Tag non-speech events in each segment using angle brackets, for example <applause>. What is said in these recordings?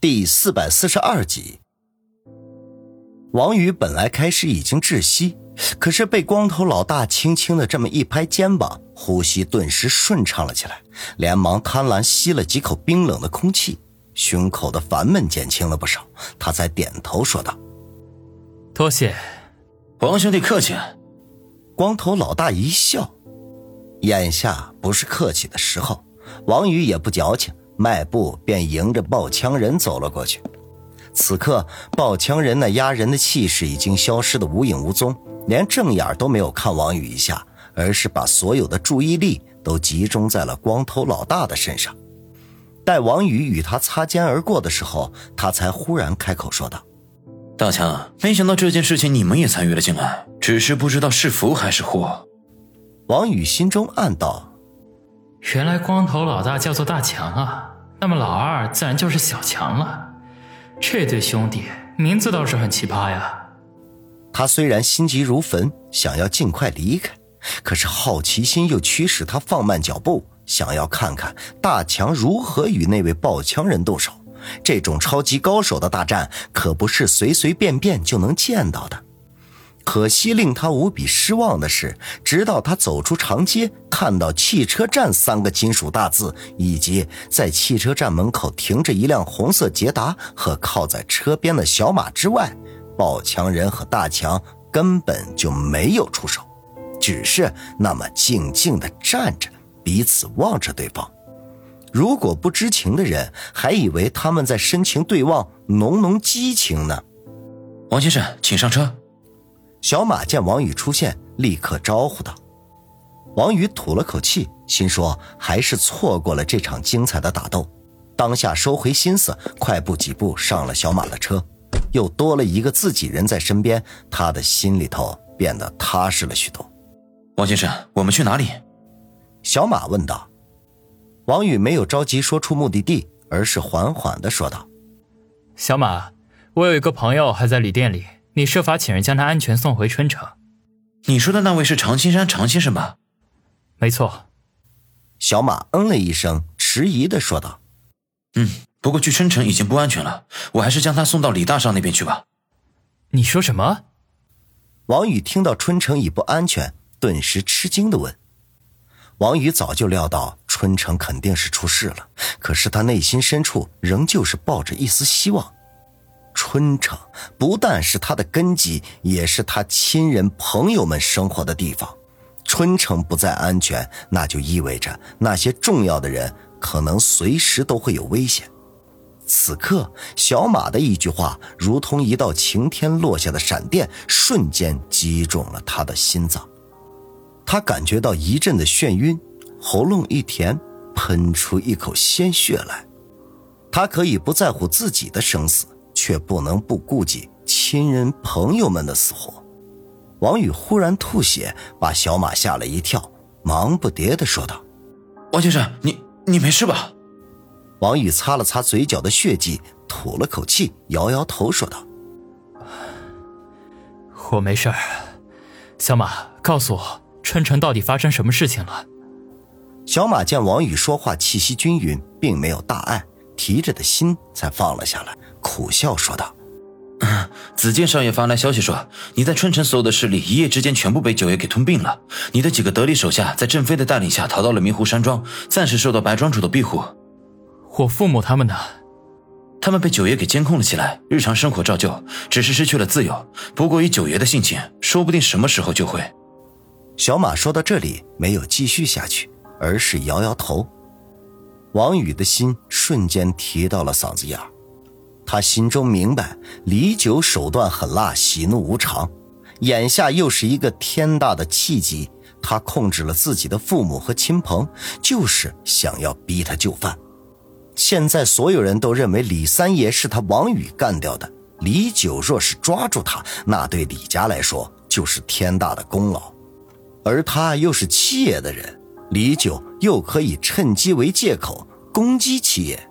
第四百四十二集，王宇本来开始已经窒息，可是被光头老大轻轻的这么一拍肩膀，呼吸顿时顺畅了起来，连忙贪婪吸了几口冰冷的空气，胸口的烦闷减轻了不少。他才点头说道：“多谢，王兄弟客气。”光头老大一笑，眼下不是客气的时候。王宇也不矫情。迈步便迎着抱枪人走了过去。此刻，抱枪人那压人的气势已经消失的无影无踪，连正眼都没有看王宇一下，而是把所有的注意力都集中在了光头老大的身上。待王宇与他擦肩而过的时候，他才忽然开口说道：“大强，没想到这件事情你们也参与了进来，只是不知道是福还是祸。”王宇心中暗道。原来光头老大叫做大强啊，那么老二自然就是小强了。这对兄弟名字倒是很奇葩呀。他虽然心急如焚，想要尽快离开，可是好奇心又驱使他放慢脚步，想要看看大强如何与那位抱枪人动手。这种超级高手的大战，可不是随随便便就能见到的。可惜令他无比失望的是，直到他走出长街，看到“汽车站”三个金属大字，以及在汽车站门口停着一辆红色捷达和靠在车边的小马之外，宝强人和大强根本就没有出手，只是那么静静地站着，彼此望着对方。如果不知情的人还以为他们在深情对望，浓浓激情呢。王先生，请上车。小马见王宇出现，立刻招呼道：“王宇吐了口气，心说还是错过了这场精彩的打斗。当下收回心思，快步几步上了小马的车。又多了一个自己人在身边，他的心里头变得踏实了许多。”王先生，我们去哪里？小马问道。王宇没有着急说出目的地，而是缓缓的说道：“小马，我有一个朋友还在旅店里。”你设法请人将他安全送回春城。你说的那位是常青山常先生吧？没错。小马嗯了一声，迟疑的说道：“嗯，不过去春城已经不安全了，我还是将他送到李大少那边去吧。”你说什么？王宇听到春城已不安全，顿时吃惊的问：“王宇早就料到春城肯定是出事了，可是他内心深处仍旧是抱着一丝希望。”春城不但是他的根基，也是他亲人朋友们生活的地方。春城不再安全，那就意味着那些重要的人可能随时都会有危险。此刻，小马的一句话，如同一道晴天落下的闪电，瞬间击中了他的心脏。他感觉到一阵的眩晕，喉咙一甜，喷出一口鲜血来。他可以不在乎自己的生死。却不能不顾及亲人朋友们的死活。王宇忽然吐血，把小马吓了一跳，忙不迭的说道：“王先生，你你没事吧？”王宇擦了擦嘴角的血迹，吐了口气，摇摇头说道：“我没事儿。小马，告诉我，春城到底发生什么事情了？”小马见王宇说话气息均匀，并没有大碍，提着的心才放了下来。苦笑说道：“子健少爷发来消息说，你在春城所有的势力一夜之间全部被九爷给吞并了。你的几个得力手下在郑飞的带领下逃到了迷湖山庄，暂时受到白庄主的庇护。我父母他们呢？他们被九爷给监控了起来，日常生活照旧，只是失去了自由。不过以九爷的性情，说不定什么时候就会。”小马说到这里没有继续下去，而是摇摇头。王宇的心瞬间提到了嗓子眼儿。他心中明白，李九手段狠辣，喜怒无常，眼下又是一个天大的契机，他控制了自己的父母和亲朋，就是想要逼他就范。现在所有人都认为李三爷是他王宇干掉的，李九若是抓住他，那对李家来说就是天大的功劳，而他又是七爷的人，李九又可以趁机为借口攻击七爷。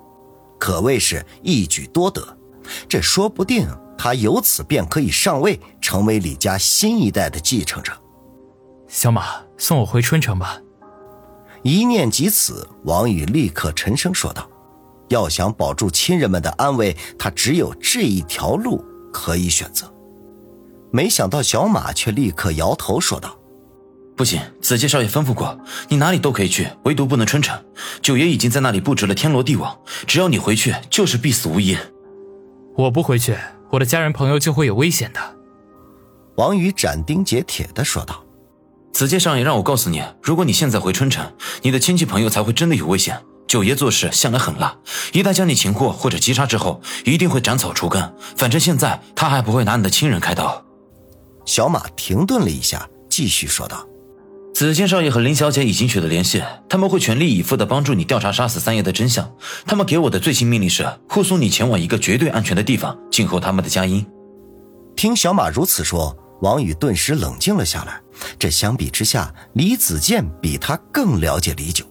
可谓是一举多得，这说不定他由此便可以上位，成为李家新一代的继承者。小马，送我回春城吧。一念及此，王宇立刻沉声说道：“要想保住亲人们的安危，他只有这一条路可以选择。没想到小马却立刻摇头说道：“不行，子健少爷吩咐过，你哪里都可以去，唯独不能春城。九爷已经在那里布置了天罗地网，只要你回去，就是必死无疑。我不回去，我的家人朋友就会有危险的。”王宇斩钉截铁的说道：“子健少爷让我告诉你，如果你现在回春城，你的亲戚朋友才会真的有危险。九爷做事向来狠辣，一旦将你擒获或者击杀之后，一定会斩草除根。反正现在他还不会拿你的亲人开刀。”小马停顿了一下，继续说道：“子健少爷和林小姐已经取得联系，他们会全力以赴的帮助你调查杀死三爷的真相。他们给我的最新命令是护送你前往一个绝对安全的地方，静候他们的佳音。”听小马如此说，王宇顿时冷静了下来。这相比之下，李子健比他更了解李九。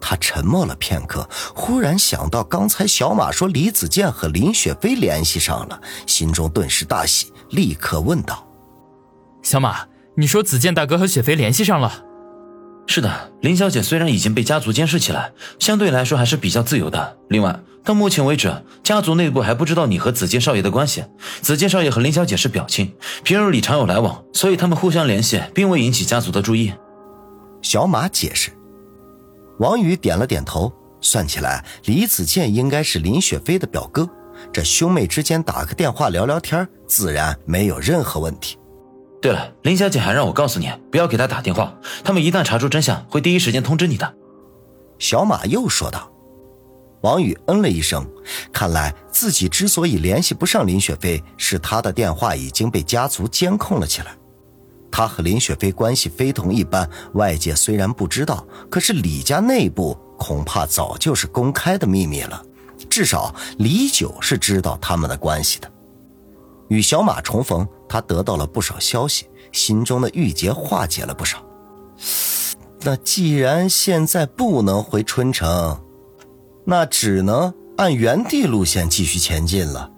他沉默了片刻，忽然想到刚才小马说李子健和林雪飞联系上了，心中顿时大喜，立刻问道。小马，你说子健大哥和雪飞联系上了？是的，林小姐虽然已经被家族监视起来，相对来说还是比较自由的。另外，到目前为止，家族内部还不知道你和子健少爷的关系。子健少爷和林小姐是表亲，平日里常有来往，所以他们互相联系，并未引起家族的注意。小马解释。王宇点了点头，算起来，李子健应该是林雪飞的表哥，这兄妹之间打个电话聊聊天，自然没有任何问题。对了，林小姐还让我告诉你，不要给她打电话。他们一旦查出真相，会第一时间通知你的。小马又说道。王宇嗯了一声，看来自己之所以联系不上林雪飞，是他的电话已经被家族监控了起来。他和林雪飞关系非同一般，外界虽然不知道，可是李家内部恐怕早就是公开的秘密了。至少李九是知道他们的关系的。与小马重逢，他得到了不少消息，心中的郁结化解了不少。那既然现在不能回春城，那只能按原地路线继续前进了。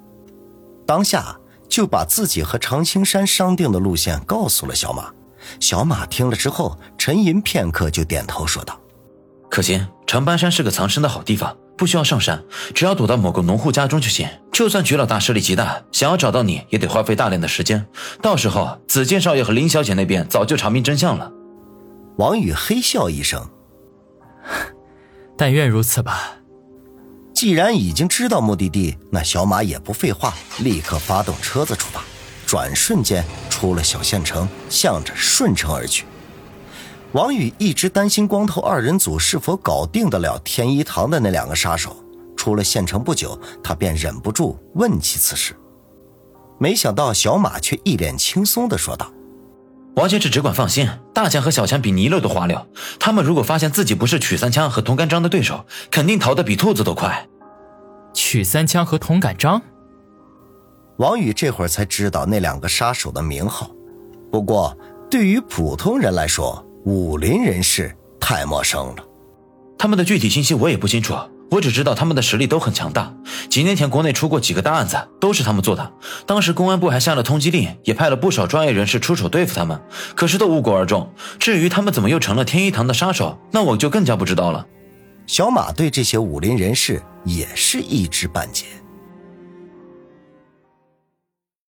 当下就把自己和常青山商定的路线告诉了小马。小马听了之后，沉吟片刻，就点头说道：“可行，长白山是个藏身的好地方。”不需要上山，只要躲到某个农户家中就行。就算局老大势力极大，想要找到你也得花费大量的时间。到时候，子健少爷和林小姐那边早就查明真相了。王宇嘿笑一声：“ <laughs> 但愿如此吧。”既然已经知道目的地，那小马也不废话，立刻发动车子出发，转瞬间出了小县城，向着顺城而去。王宇一直担心光头二人组是否搞定得了天一堂的那两个杀手。出了县城不久，他便忍不住问起此事。没想到小马却一脸轻松地说道：“王先生只管放心，大强和小强比尼勒都滑溜。他们如果发现自己不是曲三枪和童干章的对手，肯定逃得比兔子都快。”曲三枪和童感章，王宇这会儿才知道那两个杀手的名号。不过对于普通人来说，武林人士太陌生了，他们的具体信息我也不清楚，我只知道他们的实力都很强大。几年前国内出过几个大案子，都是他们做的。当时公安部还下了通缉令，也派了不少专业人士出手对付他们，可是都无果而终。至于他们怎么又成了天一堂的杀手，那我就更加不知道了。小马对这些武林人士也是一知半解。